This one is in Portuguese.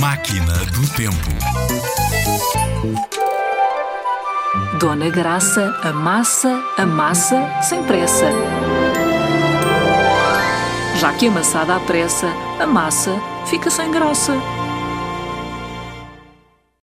Máquina do Tempo. Dona Graça amassa, amassa, sem pressa. Já que amassada à pressa, a massa fica sem graça.